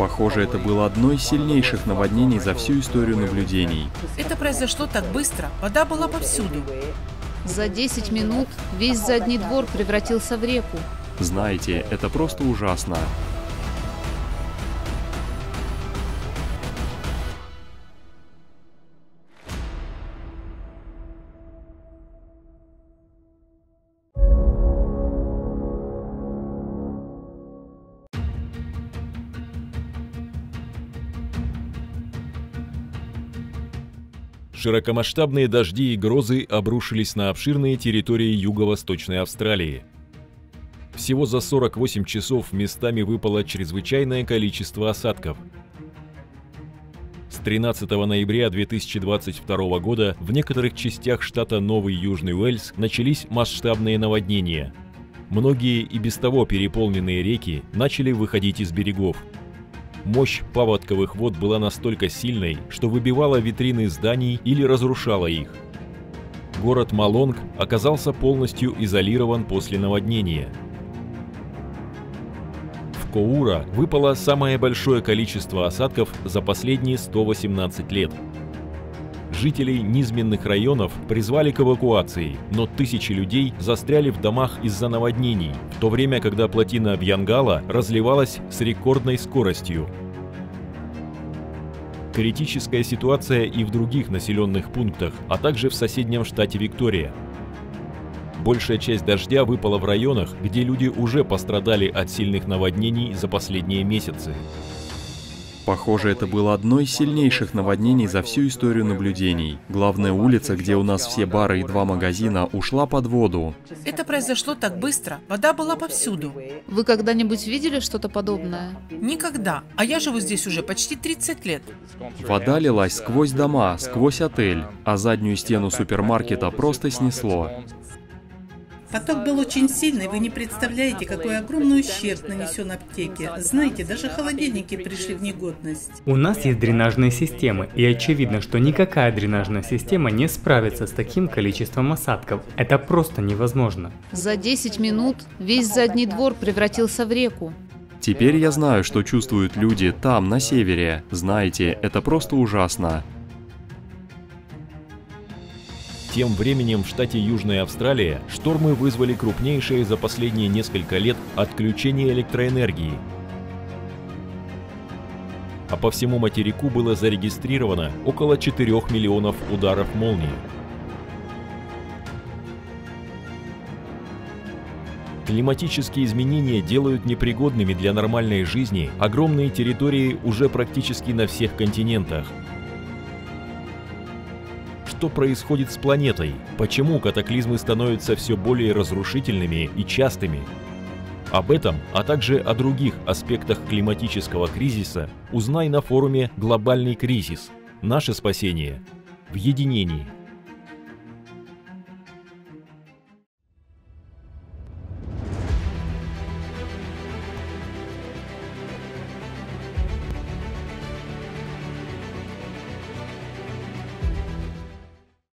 Похоже, это было одно из сильнейших наводнений за всю историю наблюдений. Это произошло так быстро. Вода была повсюду. За 10 минут весь задний двор превратился в реку. Знаете, это просто ужасно. Широкомасштабные дожди и грозы обрушились на обширные территории юго-восточной Австралии. Всего за 48 часов местами выпало чрезвычайное количество осадков. С 13 ноября 2022 года в некоторых частях штата Новый Южный Уэльс начались масштабные наводнения. Многие и без того переполненные реки начали выходить из берегов. Мощь паводковых вод была настолько сильной, что выбивала витрины зданий или разрушала их. Город Малонг оказался полностью изолирован после наводнения. В Коура выпало самое большое количество осадков за последние 118 лет. Жителей низменных районов призвали к эвакуации, но тысячи людей застряли в домах из-за наводнений, в то время, когда плотина Бьянгала разливалась с рекордной скоростью. Критическая ситуация и в других населенных пунктах, а также в соседнем штате Виктория. Большая часть дождя выпала в районах, где люди уже пострадали от сильных наводнений за последние месяцы. Похоже, это было одно из сильнейших наводнений за всю историю наблюдений. Главная улица, где у нас все бары и два магазина, ушла под воду. Это произошло так быстро. Вода была повсюду. Вы когда-нибудь видели что-то подобное? Никогда. А я живу здесь уже почти 30 лет. Вода лилась сквозь дома, сквозь отель, а заднюю стену супермаркета просто снесло. Поток был очень сильный, вы не представляете, какой огромный ущерб нанесен аптеке. Знаете, даже холодильники пришли в негодность. У нас есть дренажные системы, и очевидно, что никакая дренажная система не справится с таким количеством осадков. Это просто невозможно. За 10 минут весь задний двор превратился в реку. Теперь я знаю, что чувствуют люди там, на севере. Знаете, это просто ужасно. Тем временем в штате Южная Австралия штормы вызвали крупнейшее за последние несколько лет отключение электроэнергии. А по всему материку было зарегистрировано около 4 миллионов ударов молнии. Климатические изменения делают непригодными для нормальной жизни огромные территории уже практически на всех континентах – что происходит с планетой, почему катаклизмы становятся все более разрушительными и частыми. Об этом, а также о других аспектах климатического кризиса узнай на форуме «Глобальный кризис. Наше спасение в единении».